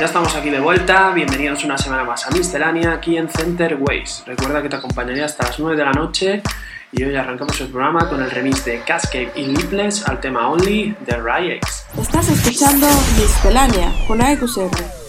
Ya estamos aquí de vuelta, bienvenidos una semana más a Miscelánea aquí en Center Ways. Recuerda que te acompañaré hasta las 9 de la noche y hoy arrancamos el programa con el remix de Cascade y Lipless al tema Only de Ryex. Estás escuchando Miscelánea con AEQCR.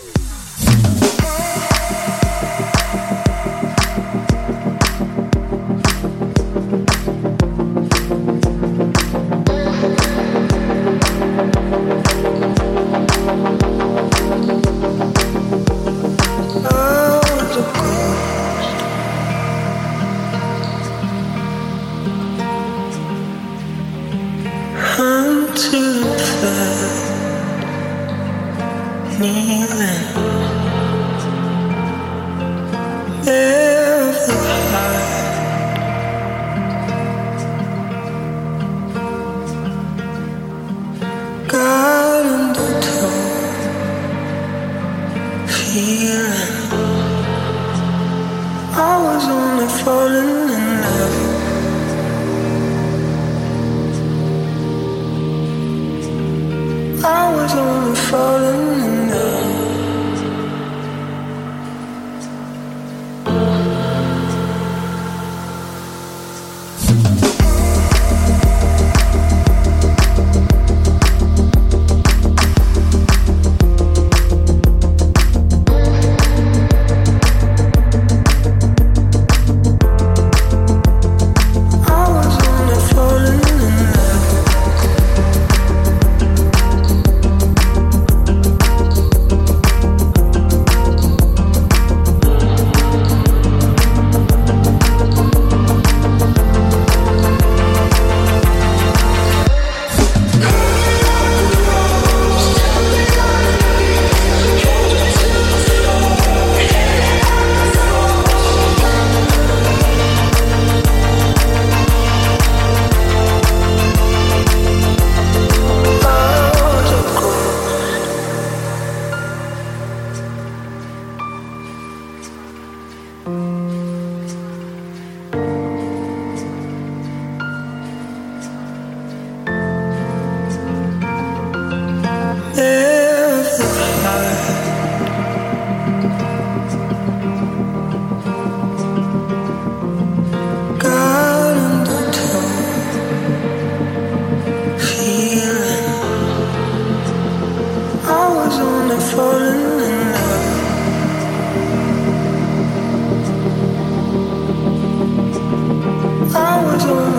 Angela.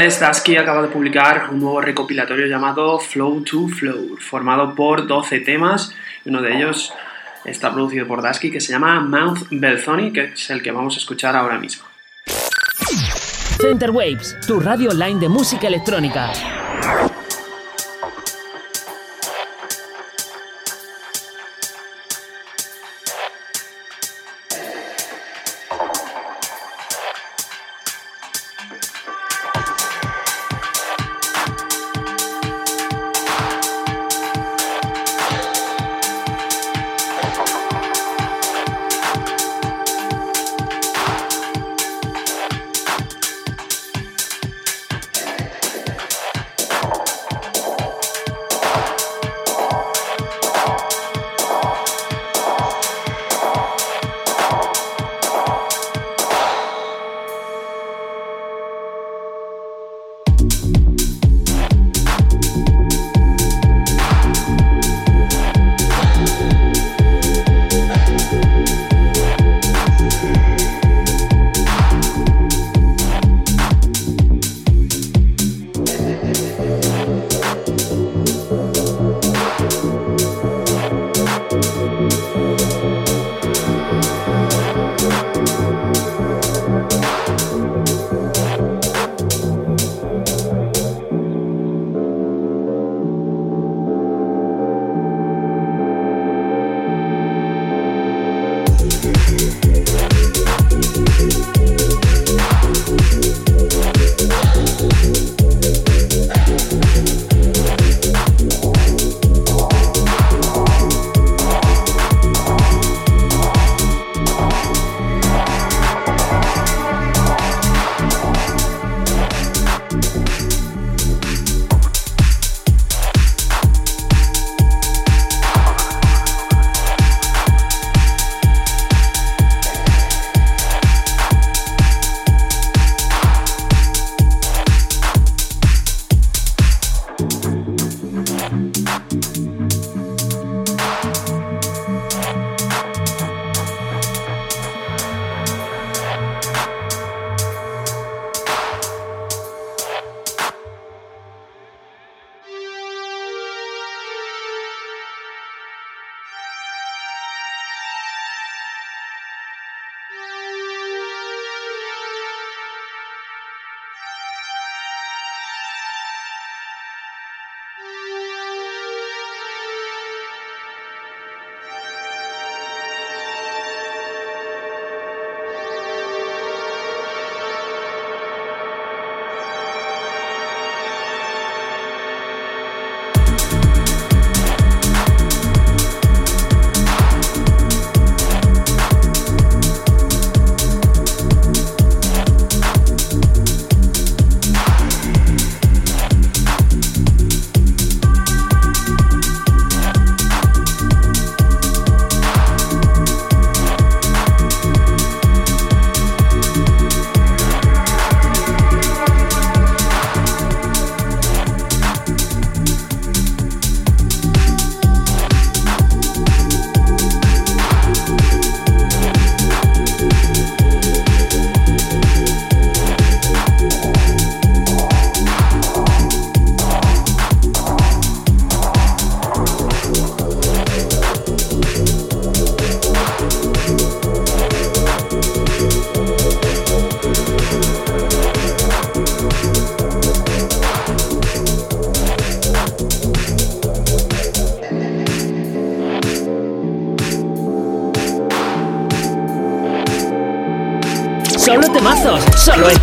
Inglés Dusky acaba de publicar un nuevo recopilatorio llamado Flow to Flow, formado por 12 temas uno de ellos está producido por Dusky que se llama Mouth Belzoni, que es el que vamos a escuchar ahora mismo. Center Waves, tu radio online de música electrónica.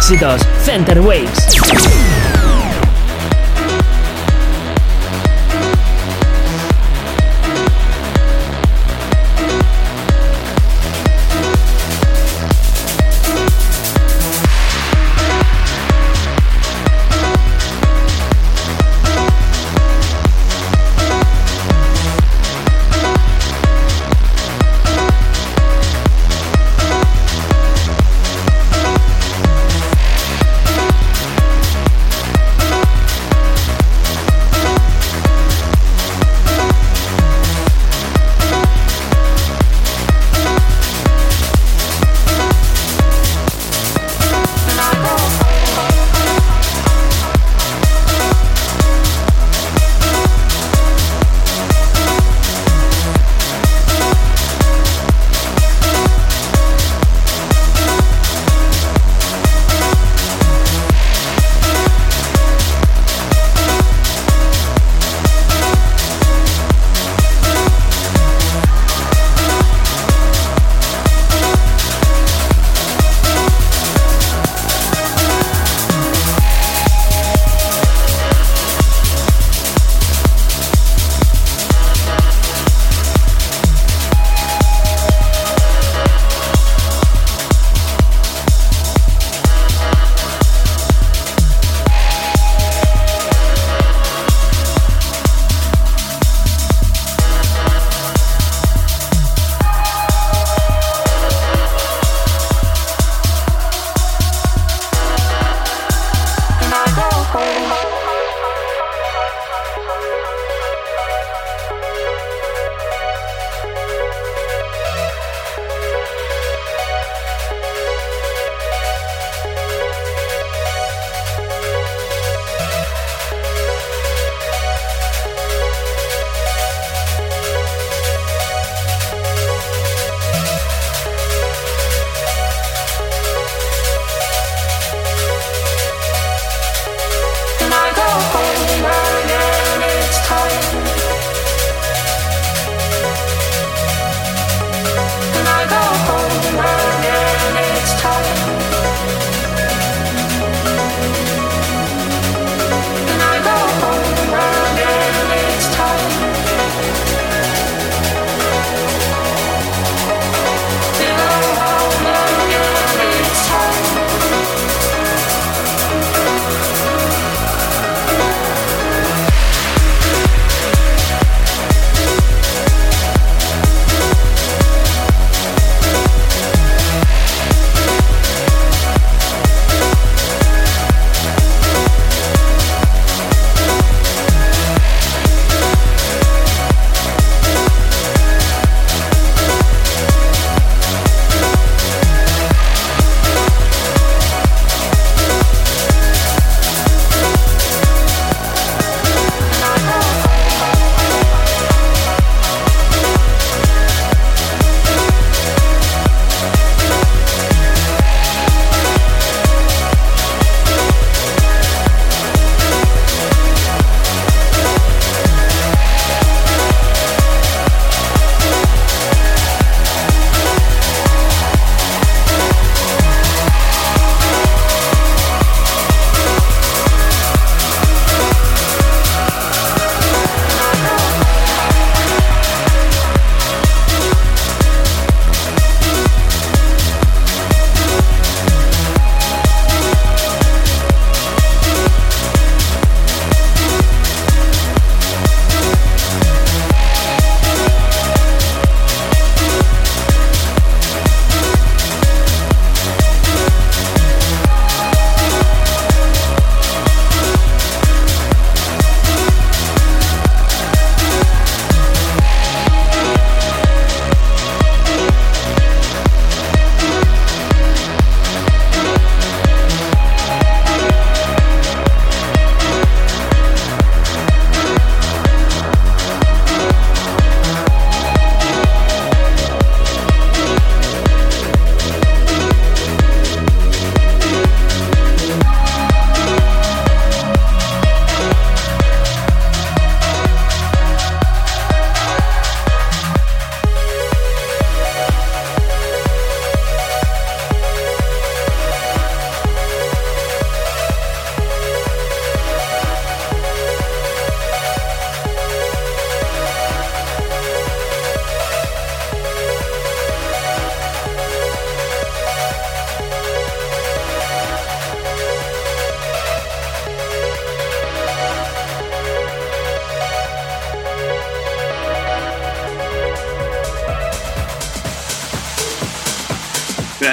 Éxitos. Center Waves.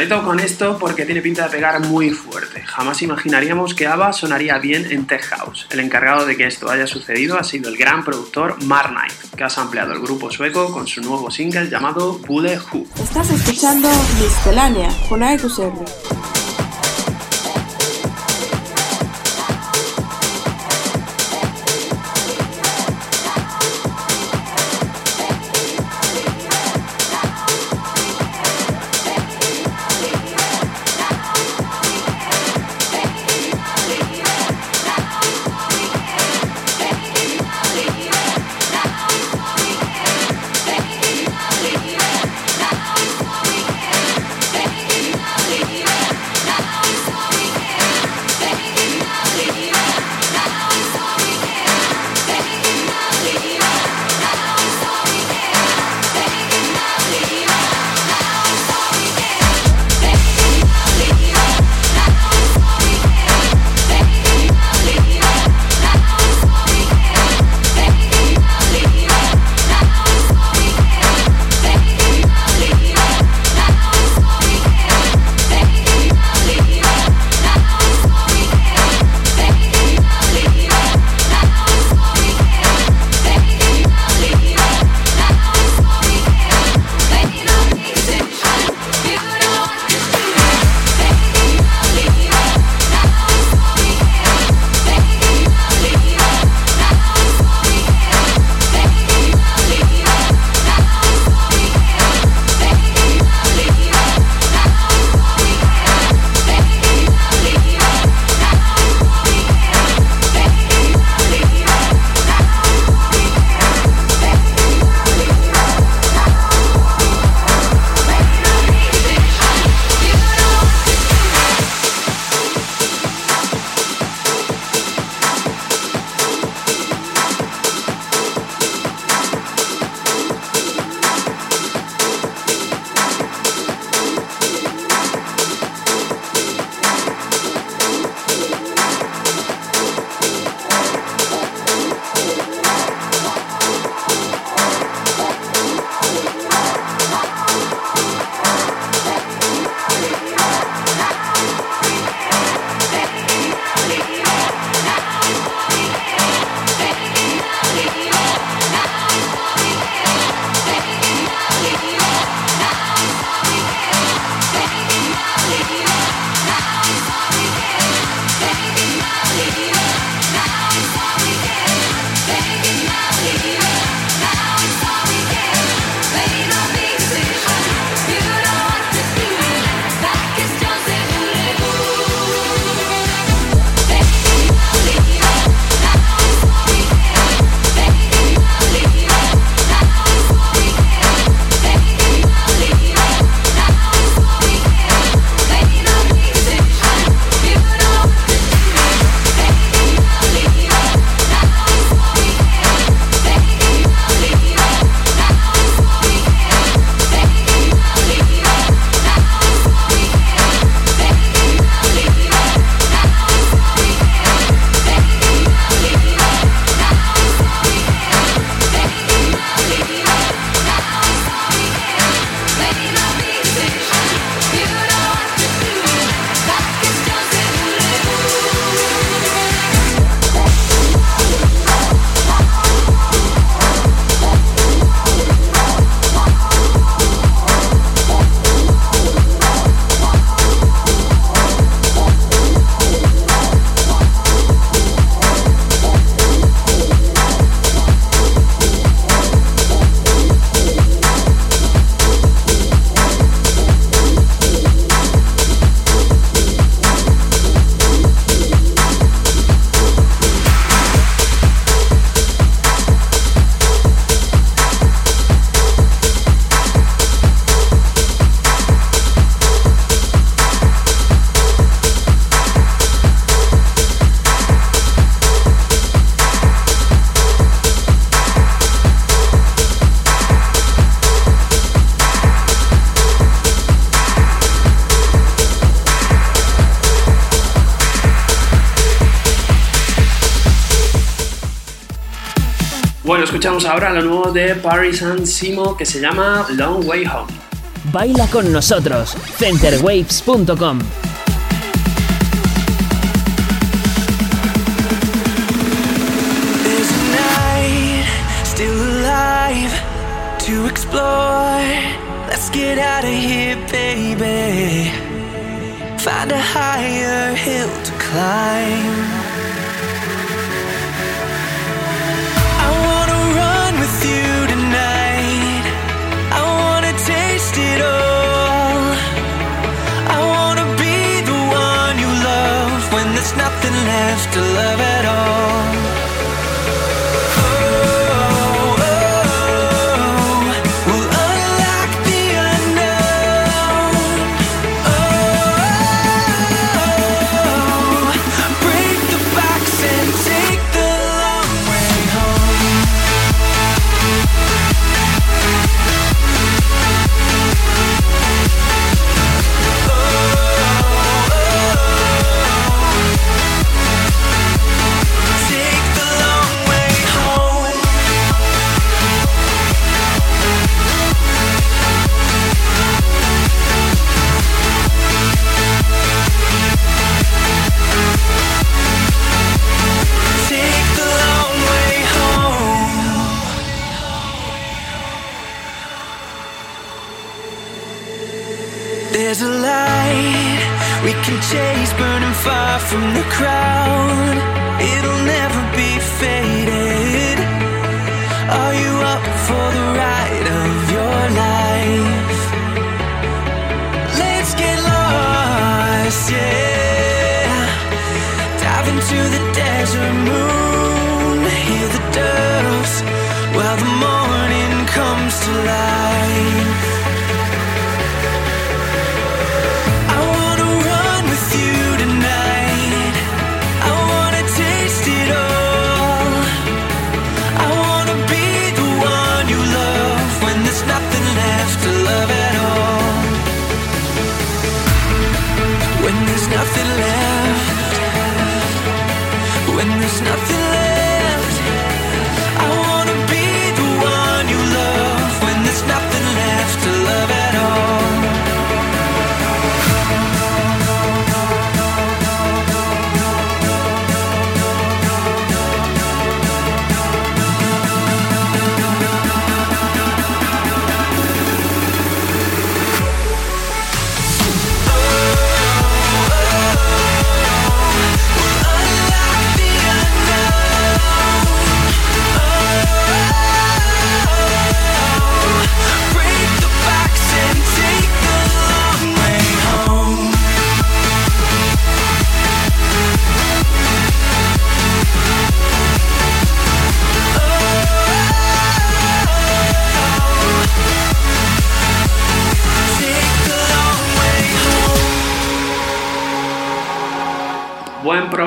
Cuidadito con esto porque tiene pinta de pegar muy fuerte. Jamás imaginaríamos que ABBA sonaría bien en Tech House. El encargado de que esto haya sucedido ha sido el gran productor Mark Knight, que ha ampliado el grupo sueco con su nuevo single llamado Bullet Who. Estás escuchando Miscelánea con Escuchamos ahora lo nuevo de Paris and Simo que se llama Long Way Home. Baila con nosotros, centerwaves.com. to explore. Let's get out of here, baby. Find a higher hill to climb.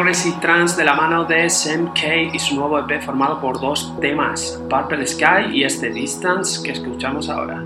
Progressive Trance de la mano de Sam K y su nuevo EP formado por dos temas, Purple Sky y este Distance que escuchamos ahora.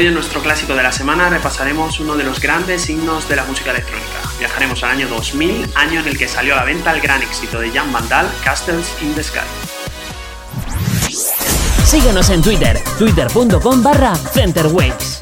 Hoy en nuestro clásico de la semana repasaremos uno de los grandes himnos de la música electrónica. Viajaremos al año 2000, año en el que salió a la venta el gran éxito de Jan Vandal, Castles in the Sky. Síguenos en Twitter, twitter.com barra Centerwaves.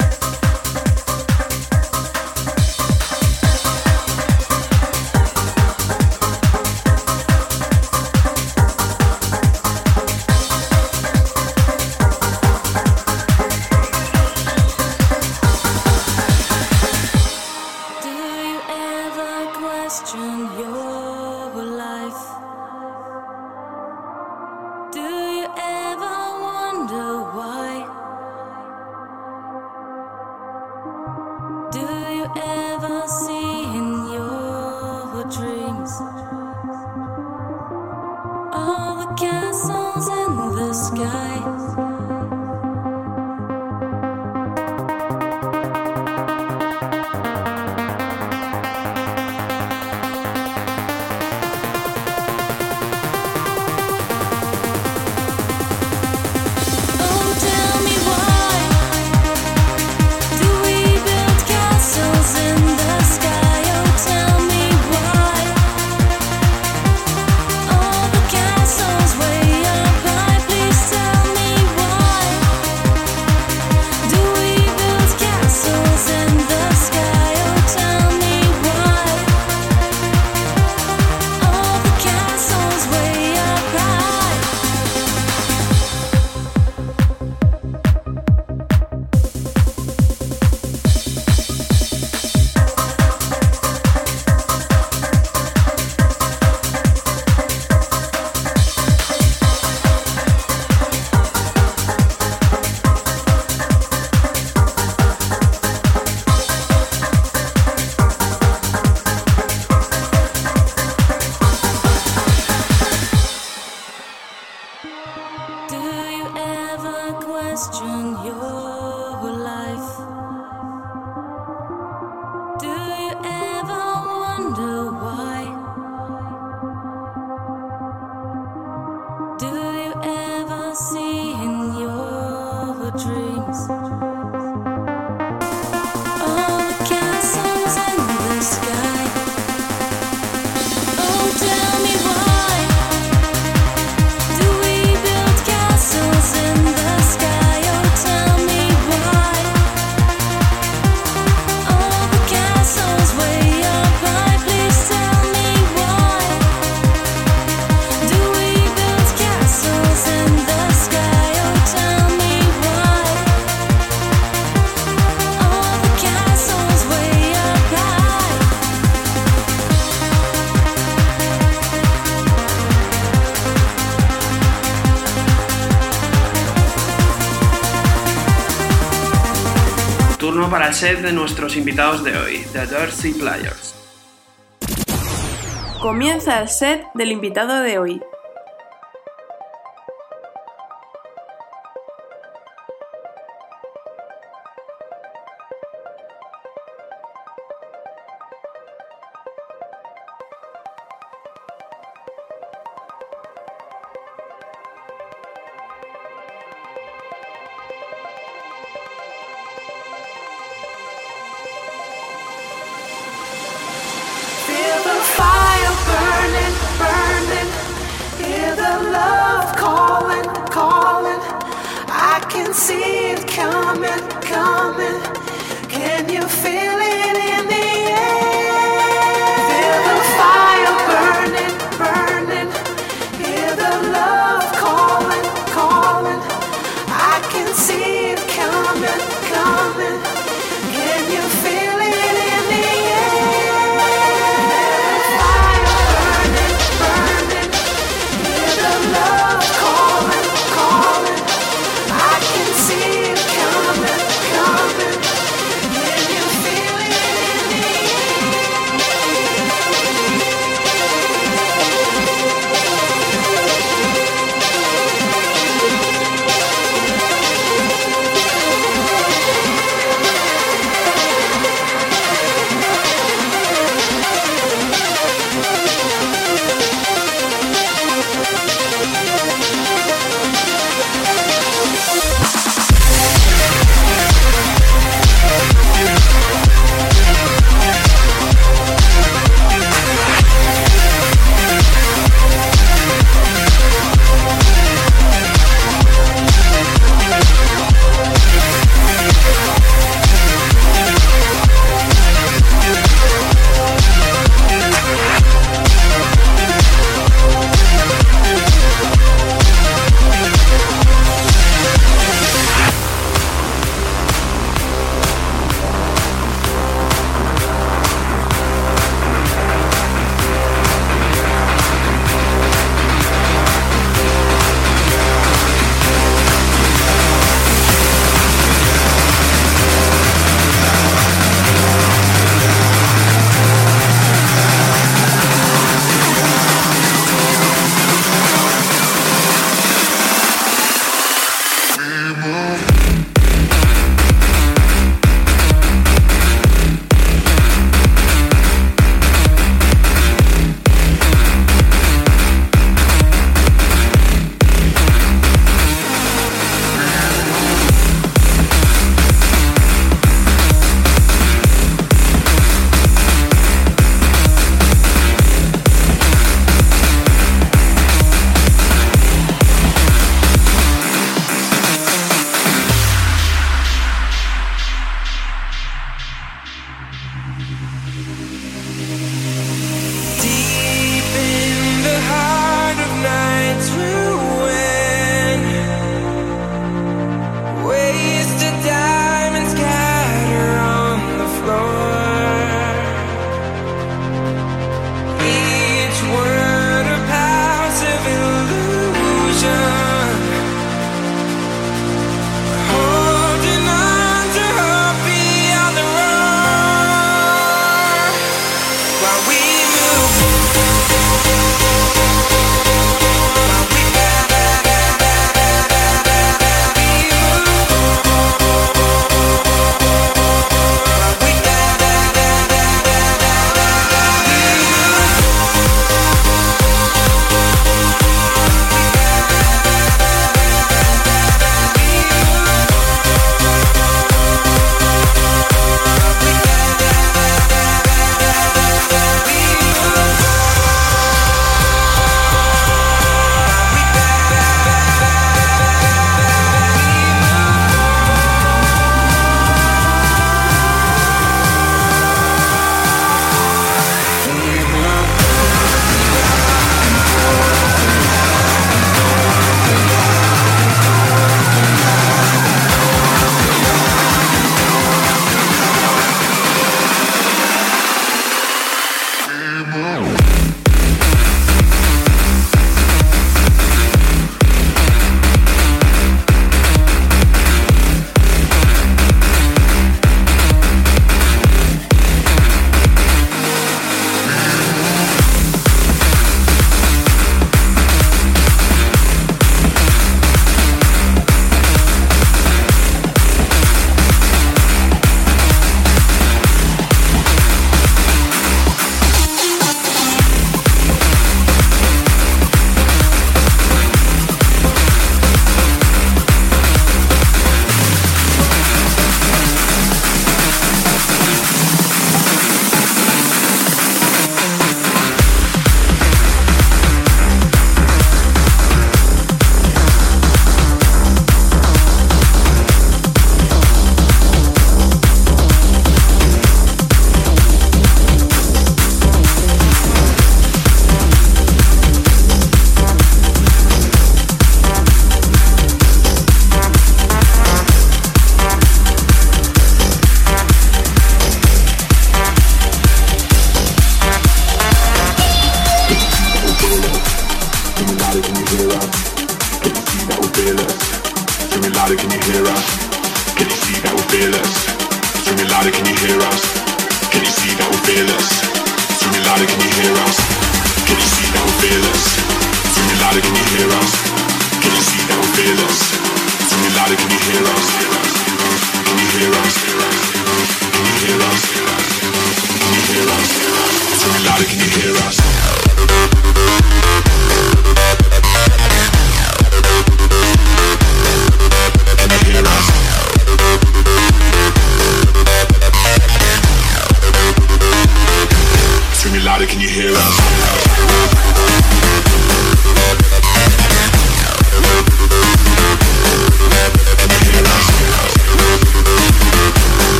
set de nuestros invitados de hoy, The Jersey Players. Comienza el set del invitado de hoy,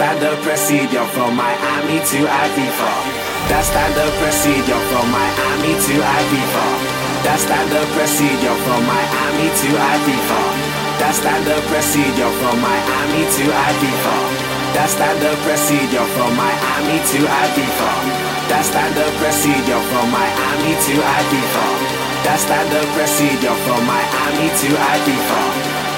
standard procedure from Miami to Ibiza. That's standard procedure from Miami to Ibiza. That's standard procedure from Miami to Ibiza. That's standard procedure from Miami to Ibiza. That's standard procedure from Miami to Ibiza. That's standard procedure from Miami to Ibiza. That's standard procedure from Miami to Ibiza.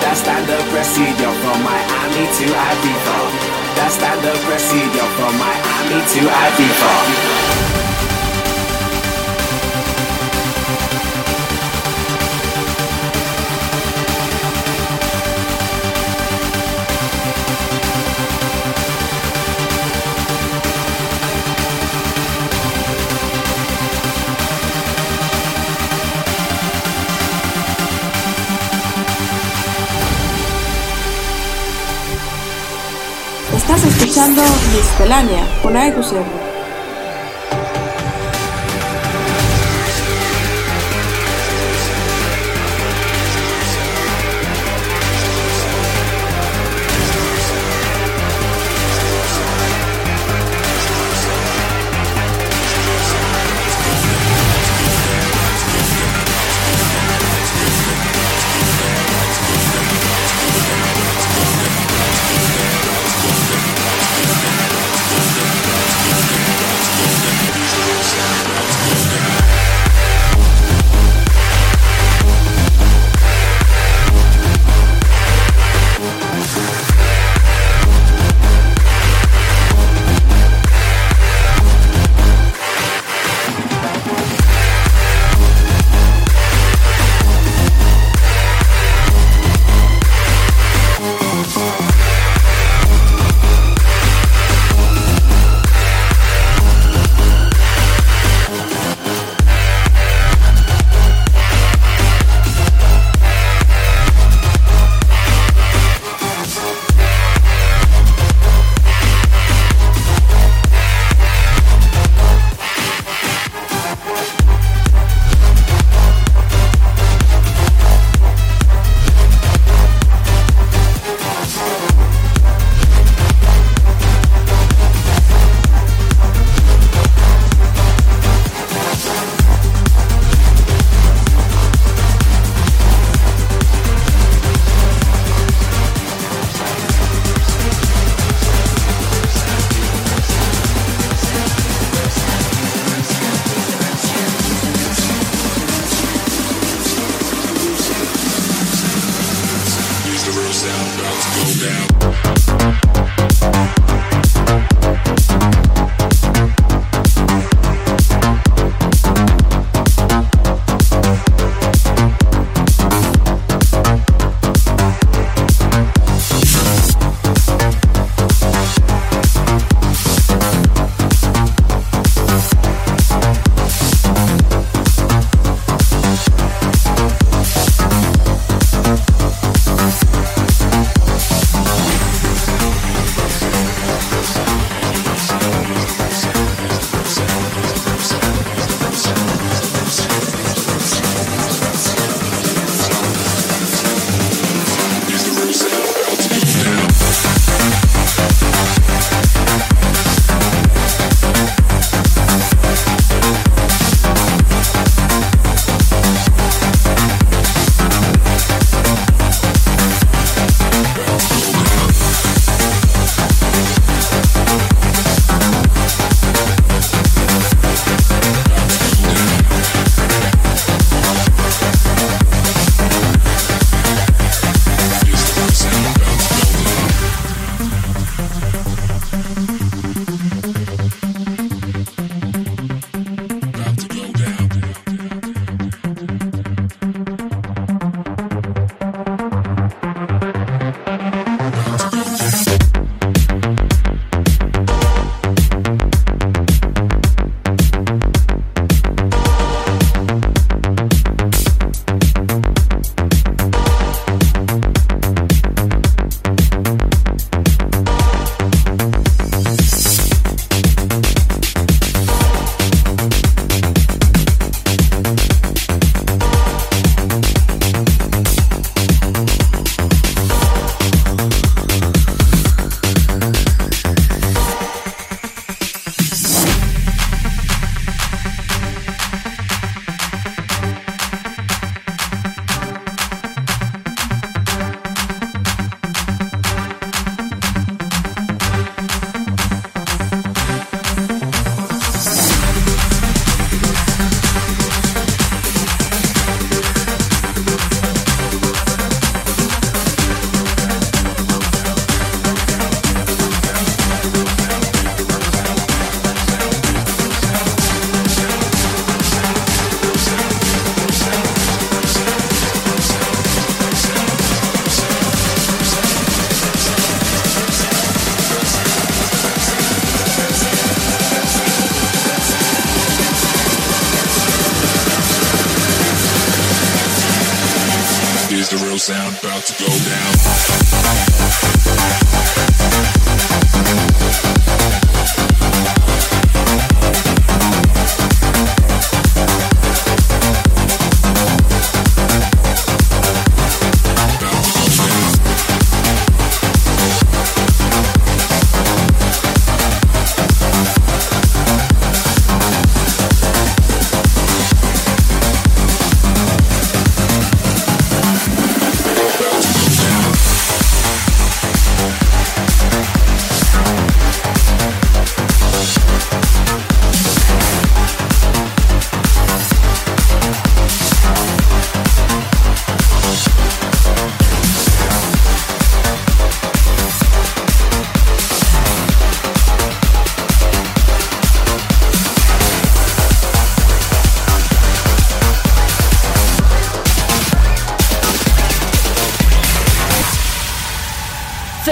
That's standard procedure from Miami to Ibiza. That's standard procedure from Miami to Ibiza. Escuchando Miscelánea con AEQSR. sound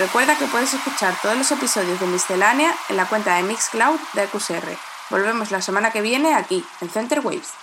Recuerda que puedes escuchar todos los episodios de Miscelánea en la cuenta de Mixcloud de QSR. Volvemos la semana que viene aquí, en Center Waves.